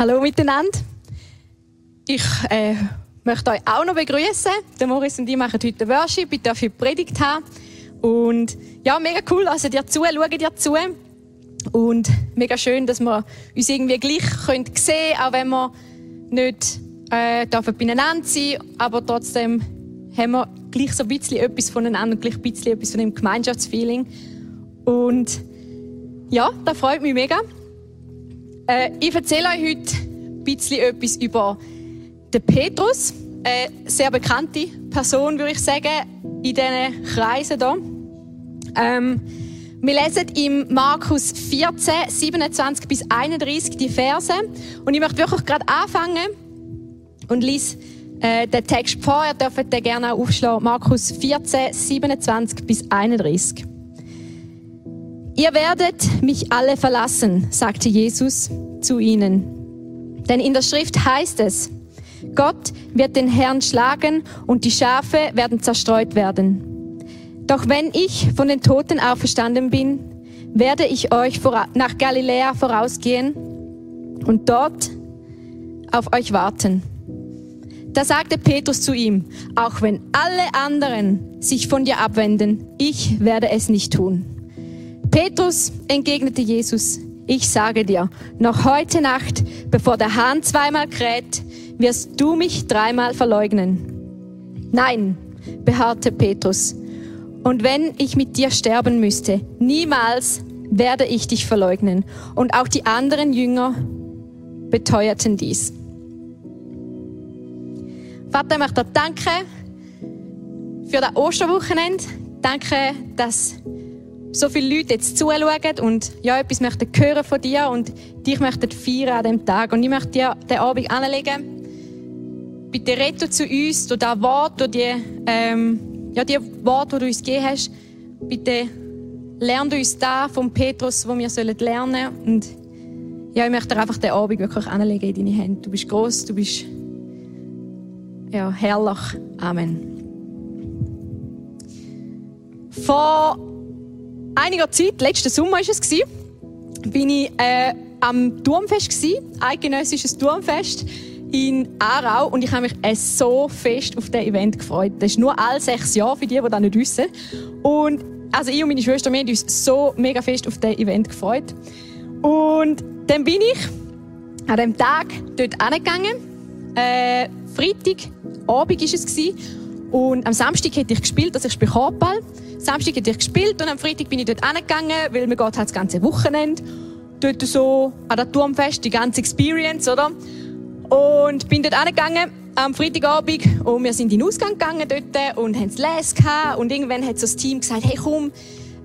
Hallo miteinander. Ich äh, möchte euch auch noch begrüßen. Der Moritz und ich machen heute Worship. Ich darf heute Predigt haben. Und ja, mega cool, also dir zu, schauen dir zu. Und mega schön, dass wir uns irgendwie gleich sehen können, auch wenn wir nicht äh, beieinander sein aber trotzdem haben wir gleich so ein bisschen etwas voneinander und gleich ein bisschen etwas von dem Gemeinschaftsfeeling. Und ja, das freut mich mega. Äh, ich erzähle euch heute ein bisschen etwas über den Petrus. Eine sehr bekannte Person, würde ich sagen, in diesen Kreisen hier. Ähm, wir lesen im Markus 14, 27 bis 31 die Verse. Und ich möchte wirklich gerade anfangen und lese äh, den Text vor. Ihr dürft den gerne aufschlagen. Markus 14, 27 bis 31. Ihr werdet mich alle verlassen, sagte Jesus zu ihnen. Denn in der Schrift heißt es, Gott wird den Herrn schlagen und die Schafe werden zerstreut werden. Doch wenn ich von den Toten auferstanden bin, werde ich euch nach Galiläa vorausgehen und dort auf euch warten. Da sagte Petrus zu ihm, auch wenn alle anderen sich von dir abwenden, ich werde es nicht tun. Petrus entgegnete Jesus, ich sage dir, noch heute Nacht, bevor der Hahn zweimal kräht, wirst du mich dreimal verleugnen. Nein, beharrte Petrus, und wenn ich mit dir sterben müsste, niemals werde ich dich verleugnen. Und auch die anderen Jünger beteuerten dies. Vater, ich möchte dir danken für das Osterwochenende. Danke, dass so viele Leute jetzt zuschauen und ja, etwas möchten hören von dir und dich möchten feiern an diesem Tag. Und ich möchte dir den Abend anlegen. Bitte rette zu uns durch das Wort, durch die, ähm, ja, die Worte, die du uns gegeben hast. Bitte lerne uns da von Petrus, wo wir lernen sollen. Und ja, ich möchte dir einfach den Abend wirklich anlegen in deine Hände. Du bist groß, du bist ja, herrlich. Amen. Vor einiger Zeit, letzten Sommer war es, bin ich äh, am Turmfest eidgenössisches Turmfest in Aarau und ich habe mich äh, so fest auf das Event gefreut. Das ist nur alle sechs Jahre für die, die das nicht wissen. Und also ich und meine Schwester, wir haben uns so mega fest auf das Event gefreut. Und dann bin ich an dem Tag dort angegangen. Äh, Freitag Abend war es. Und am Samstag hätte ich gespielt, also ich spiele Korbball. Samstag hätte ich gespielt und am Freitag bin ich dort angegangen, weil mir geht halt das ganze Wochenende dort so an der Turmfest, die ganze Experience, oder? Und bin dort angegangen am Freitagabend und wir sind in den Ausgang gegangen dort und haben es gehabt und irgendwann hat so das Team gesagt, hey komm,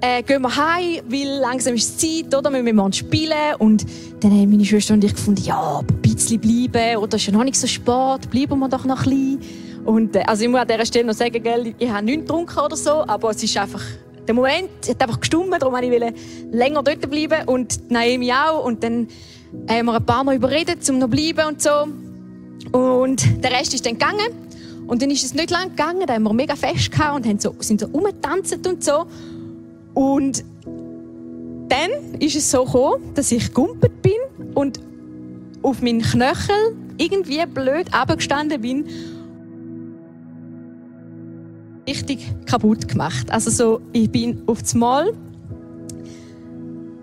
äh, gehen wir heim, weil langsam ist es Zeit, oder? Wir müssen spielen. Und dann haben meine Schwester und ich gefunden, ja, ein bisschen bleiben, oder ist ja noch nicht so spät, bleiben wir doch noch ein bisschen. Und, äh, also ich muss an dieser Stelle noch sagen, gell, ich habe nichts getrunken oder so, aber es ist einfach, der Moment hat einfach gestummt, darum wollte ich länger dort bleiben und Naomi auch. Und dann haben wir ein paar Mal überredet, um noch zu bleiben und so. Und der Rest ist dann gegangen. Und dann ist es nicht lang gegangen, da haben wir mega fest gehabt und so, sind so rumgetanzt und so. Und dann ist es so gekommen, dass ich gumpet bin und auf meinen Knöchel irgendwie blöd abgestanden bin. Richtig kaputt gemacht. Also so, ich bin auf das Mal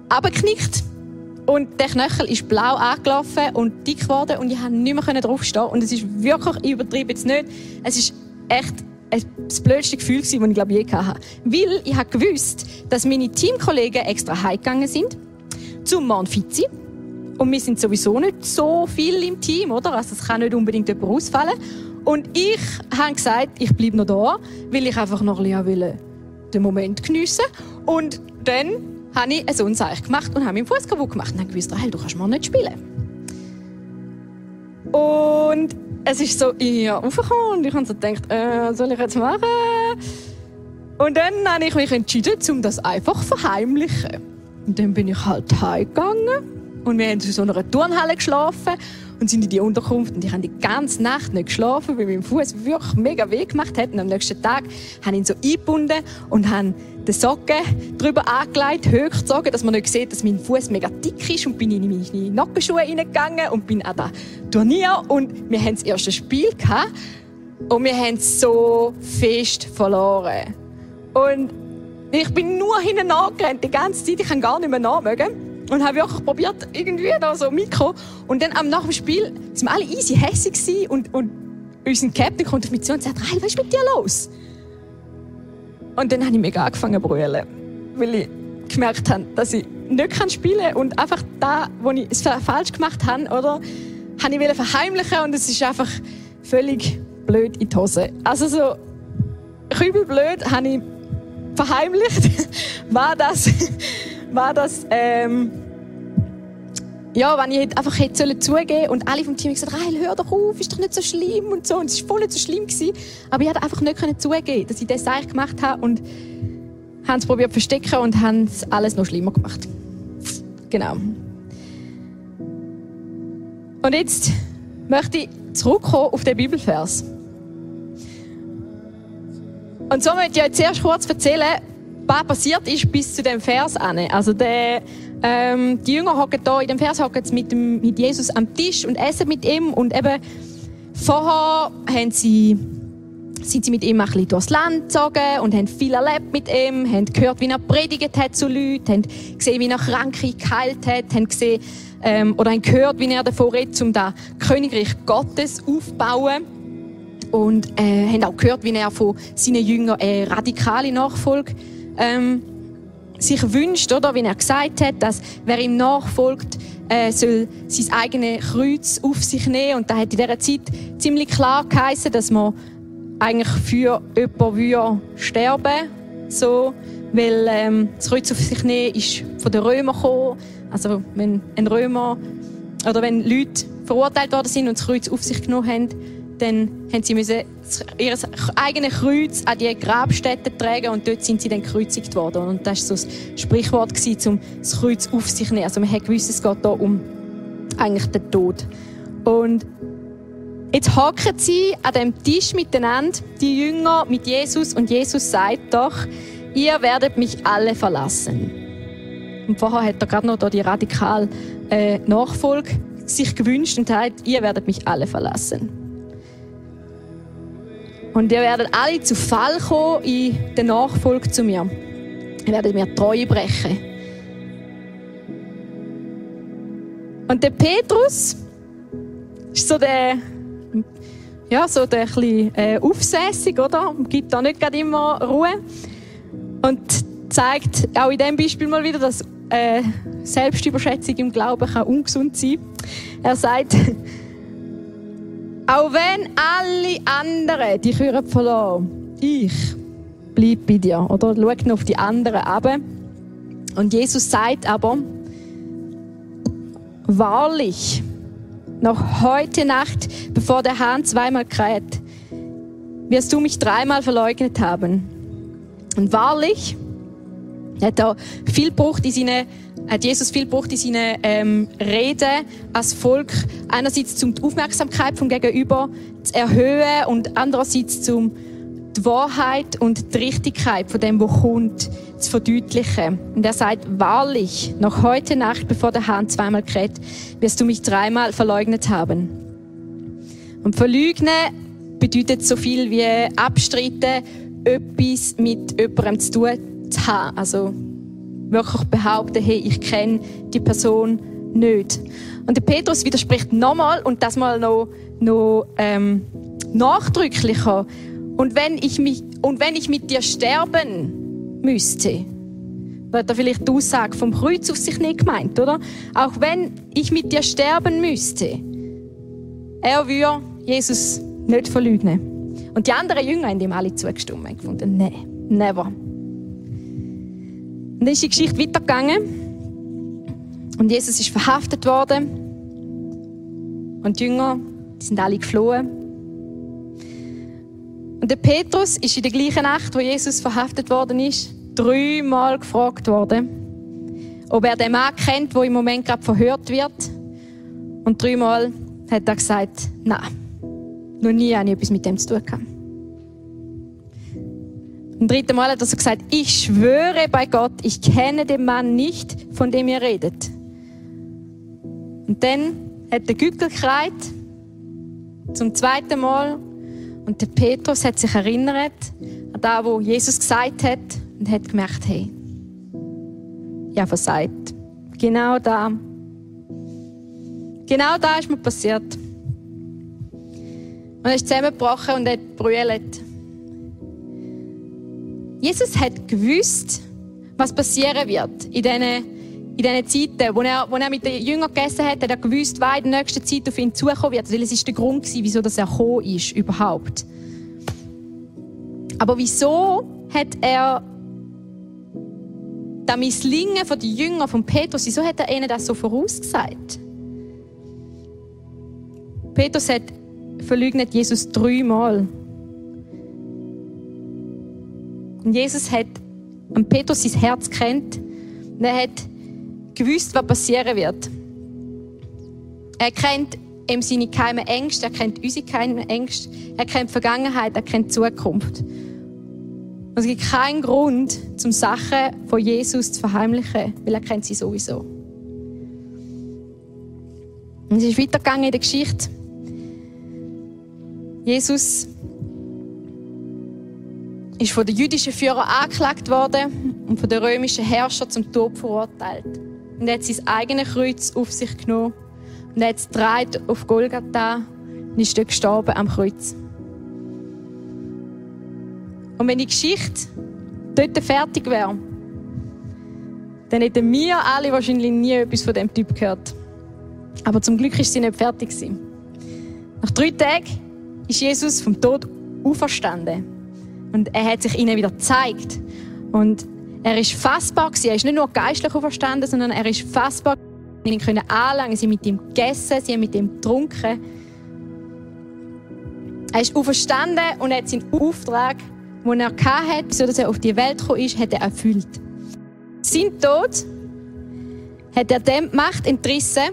abgeknickt und der Knöchel ist blau angelaufen und dick geworden und ich konnte nicht mehr draufstehen. Und es ist wirklich, ich übertreibe jetzt nicht, es ist echt das blödste Gefühl, das ich glaube je hatte. Weil ich habe gewusst, dass meine Teamkollegen extra heimgegangen sind zum Manfizi. Und wir sind sowieso nicht so viel im Team, oder? Also es kann nicht unbedingt jemand ausfallen. Und ich habe gesagt, ich bleibe noch da, weil ich einfach noch ein bisschen den Moment geniessen Und dann habe ich ein Unzeichen gemacht und habe meinen Fuß kaputt gemacht. Und dann gewusst, du kannst mal nicht spielen. Und es ist so, ich aufgekommen und ich habe so gedacht, äh, was soll ich jetzt machen? Und dann habe ich mich entschieden, um das einfach zu verheimlichen. Und dann bin ich halt heimgegangen und wir haben in so einer Turnhalle geschlafen und sind in die Unterkunft und ich habe die ganze Nacht nicht geschlafen, weil mein Fuß wirklich mega weh gemacht hat. Und am nächsten Tag habe ich ihn so eingebunden und habe den Socken drüber angelegt, hochgezogen, dass man nicht sieht, dass mein Fuß mega dick ist und bin in meine Nackenschuhe reingegangen und bin an das Turnier und wir haben das erste Spiel gehabt und wir haben so fest verloren. Und ich bin nur hinten angerannt, die ganze Zeit, ich kann gar nicht mehr nachmögen und habe wirklich probiert, irgendwie da so Mikro. Und dann am nach dem Spiel sind wir alle easy hässig und, und unser Captain kommt auf mich zu und sagt, Rail, was ist mit dir los? Und dann habe ich mega angefangen zu brüllen, weil ich gemerkt habe, dass ich nicht spielen kann und einfach da, wo ich es falsch gemacht habe, oder, habe ich verheimlichen und es ist einfach völlig blöd in die Hose. Also so übel blöd habe ich verheimlicht, war das, war das ähm, ja, wenn ich einfach hätte sollen und alle vom Team haben gesagt, Rahel, hör doch auf, ist doch nicht so schlimm und so. Und es war voll nicht so schlimm gewesen. Aber ich konnte einfach nicht zugeben, dass ich das eigentlich gemacht habe und haben es probiert zu verstecken und haben es alles noch schlimmer gemacht. Genau. Und jetzt möchte ich zurückkommen auf den Bibelvers. Und so möchte ich euch zuerst kurz erzählen, was passiert ist bis zu dem Vers. Also der ähm, die Jünger hocken da in dem Vers hocken mit, mit Jesus am Tisch und essen mit ihm und eben vorher haben sie sind sie mit ihm ein bisschen durchs Land gezogen und haben viel erlebt mit ihm, haben gehört, wie er predigt hat zu Leuten, haben gesehen, wie er Kranke geheilt hat, haben gesehen, ähm, oder haben gehört, wie er davon redet, um das Königreich Gottes aufzubauen. Und äh, haben auch gehört, wie er von seinen Jüngern eine radikale Nachfolge ähm, sich wünscht, oder, wie er gesagt hat, dass wer ihm nachfolgt, äh, soll sein eigenes Kreuz auf sich nehmen. Und da hat in dieser Zeit ziemlich klar geheißen, dass man eigentlich für jemanden sterben so, weil ähm, das Kreuz auf sich nehmen ist von den Römern gekommen. Also wenn ein Römer oder wenn Leute verurteilt worden sind und das Kreuz auf sich genommen haben, dann haben sie müssen ihr eigenes Kreuz an die Grabstätte tragen und dort sind sie dann gekreuzigt worden. Und das war so ein Sprichwort, um das Kreuz auf sich zu nehmen. Also man hat gewusst, es geht hier um eigentlich den Tod. Und jetzt hocken sie an dem Tisch miteinander, die Jünger mit Jesus, und Jesus sagt doch, ihr werdet mich alle verlassen. Und vorher hat er gerade noch die radikale äh, Nachfolge sich gewünscht und sagt, ihr werdet mich alle verlassen. Und ihr werdet alle zu Fall kommen in der Nachfolge zu mir. Ihr werdet mir Treue brechen. Und der Petrus ist so der, ja, so der ein äh, aufsässig, oder? Gibt da nicht gerade immer Ruhe. Und zeigt auch in diesem Beispiel mal wieder, dass äh, Selbstüberschätzung im Glauben kann ungesund sein. Er sagt, auch wenn alle anderen die Kühe verloren, ich bleibe bei dir. Oder schau noch auf die anderen ab. Und Jesus sagt aber, wahrlich, noch heute Nacht, bevor der Hahn zweimal kräht, wirst du mich dreimal verleugnet haben. Und wahrlich, er hat da viel gebraucht in seinen hat Jesus viel gebraucht in seinen ähm, Reden als Volk. Einerseits um die Aufmerksamkeit vom Gegenüber zu erhöhen und andererseits um die Wahrheit und die Richtigkeit von dem, was kommt, zu verdeutlichen. Und er sagt, wahrlich, noch heute Nacht, bevor der Hahn zweimal kräht, wirst du mich dreimal verleugnet haben. Und verleugnen bedeutet so viel wie abstreiten, etwas mit jemandem zu tun zu haben. Also wirklich behaupten, hey, ich kenne die Person nicht. Und der Petrus widerspricht nochmal und das mal noch, noch ähm, nachdrücklicher. Und wenn ich mich und wenn ich mit dir sterben müsste, wird da vielleicht die Aussage vom Kreuz auf sich nicht gemeint, oder? Auch wenn ich mit dir sterben müsste, er würde Jesus nicht verleugnen. Und die anderen Jünger haben ihm alle zugestimmt und gefunden, nein, never. Und dann ist die Geschichte weitergegangen. Und Jesus ist verhaftet worden. Und die Jünger die sind alle geflohen. Und der Petrus ist in der gleichen Nacht, wo Jesus verhaftet worden ist, dreimal gefragt worden, ob er den Mann kennt, der im Moment gerade verhört wird. Und dreimal hat er gesagt, nein, noch nie habe ich etwas mit dem zu tun gehabt. Im dritten Mal hat er so gesagt, ich schwöre bei Gott, ich kenne den Mann nicht, von dem ihr redet. Und dann hat der Gückel gekreit, zum zweiten Mal, und der Petrus hat sich erinnert an das, was Jesus gesagt hat, und hat gemerkt, hey, ja, versagt. Genau da. Genau da ist mir passiert. Und er ist zusammengebrochen und hat brüllt. Jesus hat gewusst, was passieren wird in diesen, in diesen Zeiten. Wo er, wo er mit den Jüngern gegessen hat, hat er gewusst, was in der nächsten Zeit auf ihn zukommen wird. Weil es ist der Grund wieso er gekommen ist, überhaupt. Aber wieso hat er das Misslingen von den Jüngern von Petrus, wieso hat er ihnen das so vorausgesagt? Petrus hat verleugnet Jesus dreimal. Und Jesus hat an Petrus sein Herz kennt und er hat gewusst, was passieren wird. Er kennt ihm seine geheimen Ängste, er kennt unsere geheimen Ängste, er kennt die Vergangenheit, er kennt die Zukunft. Und es gibt keinen Grund, zum Sachen von Jesus zu verheimlichen, weil er kennt sie sowieso. Und es ist weitergegangen in der Geschichte. Jesus ist von den jüdischen Führern angeklagt worden und von den römischen Herrschern zum Tod verurteilt. Und er hat sein eigenes Kreuz auf sich genommen und hat es auf Golgatha und ist dort gestorben am Kreuz. Und wenn die Geschichte dort fertig wäre, dann hätten wir alle wahrscheinlich nie etwas von dem Typ gehört. Aber zum Glück ist sie nicht fertig. Nach drei Tagen ist Jesus vom Tod auferstanden. Und er hat sich ihnen wieder gezeigt. Und er ist fassbar gewesen. Er ist nicht nur geistlich auferstanden, sondern er ist fassbar. Sie können anlangen, sie haben mit ihm gegessen, sie haben mit ihm getrunken. Er ist auferstanden und hat seinen Auftrag den er hatte, so dass er auf die Welt gekommen ist, hat er erfüllt. Sein Tod hat er dem Macht entrissen,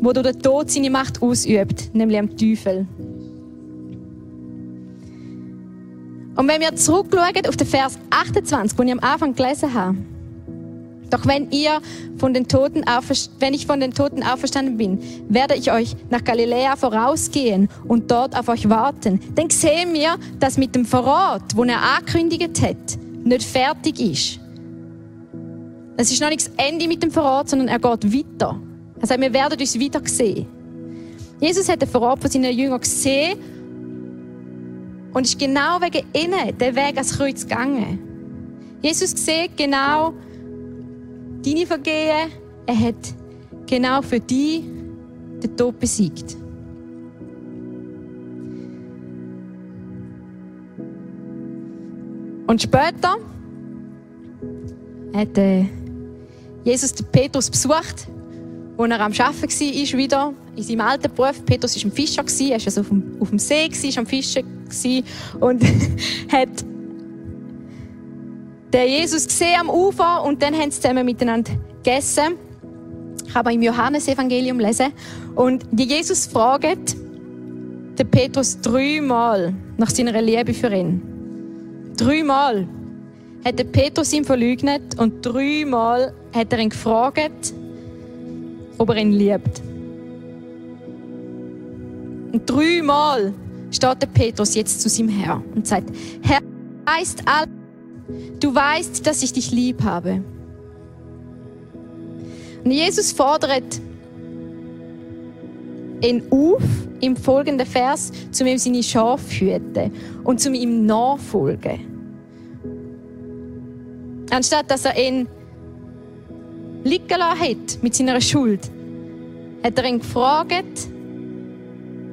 wo durch den Tod seine Macht ausübt, nämlich am Teufel. Und wenn wir zurückschauen auf den Vers 28, den ich am Anfang gelesen habe, doch wenn ihr von den Toten wenn ich von den Toten auferstanden bin, werde ich euch nach Galiläa vorausgehen und dort auf euch warten. Dann sehen wir, dass mit dem Verrat, wo er angekündigt hat, nicht fertig ist. Es ist noch nicht das Ende mit dem Verrat, sondern er geht weiter. Er sagt, wir werden uns wieder sehen. Jesus hat den Verrat von seinen Jüngern gesehen und ist genau wegen ihnen den Weg ans Kreuz gegangen. Jesus sieht genau, deine Vergehen. Er hat genau für dich den Tod besiegt. Und später hat äh, Jesus den Petrus besucht, wo er am Arbeiten war, wieder in seinem alten Beruf. Petrus war ein Fischer, er war also auf, dem, auf dem See, war am Fischen und hat den Jesus gesehen am Ufer und dann haben sie zusammen miteinander gegessen. Ich habe im Johannesevangelium lesen und Jesus fragt den Petrus dreimal nach seiner Liebe für ihn. Dreimal hat der Petrus ihn verleugnet und dreimal hat er ihn gefragt, ob er ihn liebt. Und dreimal steht der Petrus jetzt zu seinem Herr und sagt, Herr, weißt alles, Du weißt, dass ich dich lieb habe. Und Jesus fordert ihn auf, im folgenden Vers, zu ihm seine Schafe hüten und zu ihm nachfolgen. Anstatt dass er ihn liegen lassen hat mit seiner Schuld, hat er ihn gefragt,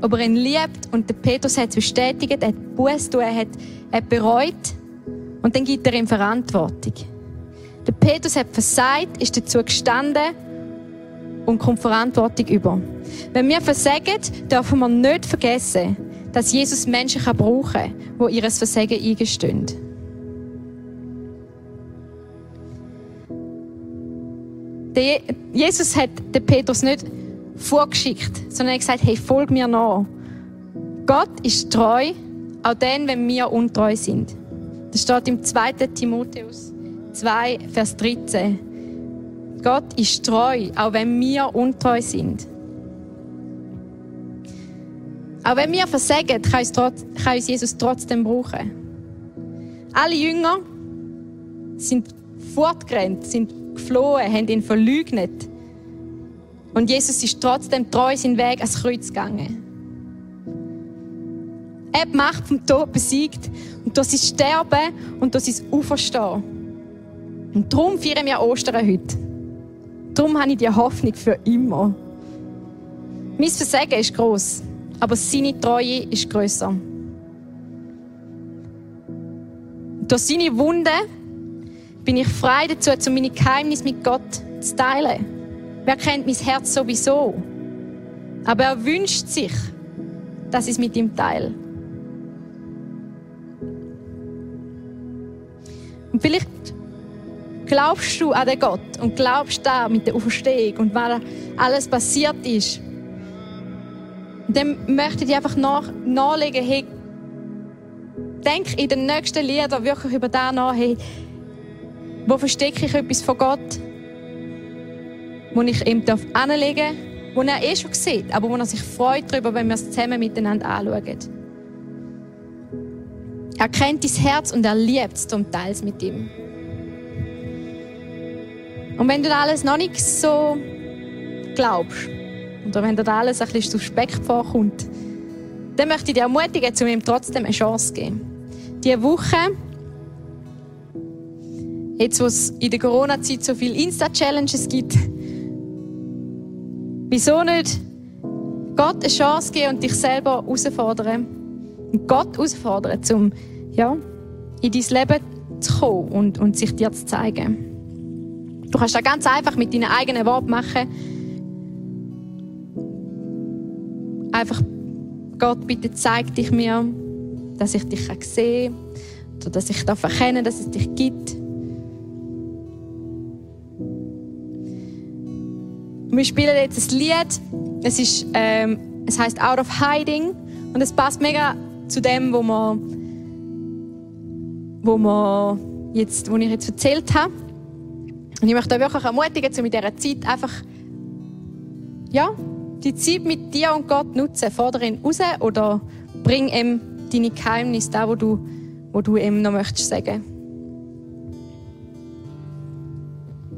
ob er ihn liebt und der Petrus hat es bestätigt, er hat Buß er hat, er hat bereut und dann gibt er ihm Verantwortung. Der Petrus hat versagt, ist dazu gestanden und kommt Verantwortung über. Wenn wir versagen, dürfen wir nicht vergessen, dass Jesus Menschen kann brauchen kann, die ihr Versagen eingestehen. Jesus hat den Petrus nicht vorgeschickt, sondern er hat gesagt, hey, folg mir nach. Gott ist treu, auch dann, wenn wir untreu sind. Das steht im 2. Timotheus 2, Vers 13. Gott ist treu, auch wenn wir untreu sind. Auch wenn wir versagen, kann uns, kann uns Jesus trotzdem brauchen. Alle Jünger sind fortgerannt, sind geflohen, haben ihn verleugnet. Und Jesus ist trotzdem treu seinen Weg ans Kreuz gegangen. Er die Macht vom Tod besiegt und durch sein Sterben und durch sein Auferstehen. Und darum feiern wir Ostern heute. Darum habe ich die Hoffnung für immer. Mein Versagen ist groß, aber seine Treue ist größer. Durch seine Wunde bin ich frei dazu, um meine Geheimnisse mit Gott zu teilen. Wer kennt mein Herz sowieso? Aber er wünscht sich, dass ich es mit ihm teile. Und vielleicht glaubst du an den Gott und glaubst da mit der Auferstehung und was alles passiert ist. Und dann möchte ich einfach nach, nachlegen, hey, denk in den nächsten Liedern wirklich über das nach, hey, wo verstecke ich etwas von Gott, wo ich ihm anlegen darf, wo er eh schon sieht, aber wo er sich freut darüber, wenn wir es zusammen miteinander anschauen. Er kennt dein Herz und er liebt es zum Teils mit ihm. Und wenn du das alles noch nicht so glaubst, oder wenn dir das alles ein bisschen suspekt vorkommt, dann möchte ich dich ermutigen, um ihm trotzdem eine Chance zu geben. Diese Woche Jetzt, wo es in der Corona-Zeit so viele Insta-Challenges gibt, wieso nicht Gott eine Chance geben und dich selber herausfordern? Und Gott herausfordern, um ja, in dein Leben zu kommen und, und sich dir zu zeigen. Du kannst das ganz einfach mit deinen eigenen Worten machen. Einfach, Gott, bitte zeig dich mir, dass ich dich oder dass ich erkennen dass es dich gibt. Wir spielen jetzt ein Lied. Es, ist, ähm, es heißt Out of Hiding. Und es passt mega zu dem, wo wir, wo wir jetzt, wo ich jetzt erzählt habe. Und ich möchte euch wirklich ermutigen, um in dieser Zeit einfach, ja, die Zeit mit dir und Gott nutzen. Fordere ihn raus oder bring ihm deine Geheimnisse, da, wo du, wo du ihm noch möchtest sagen.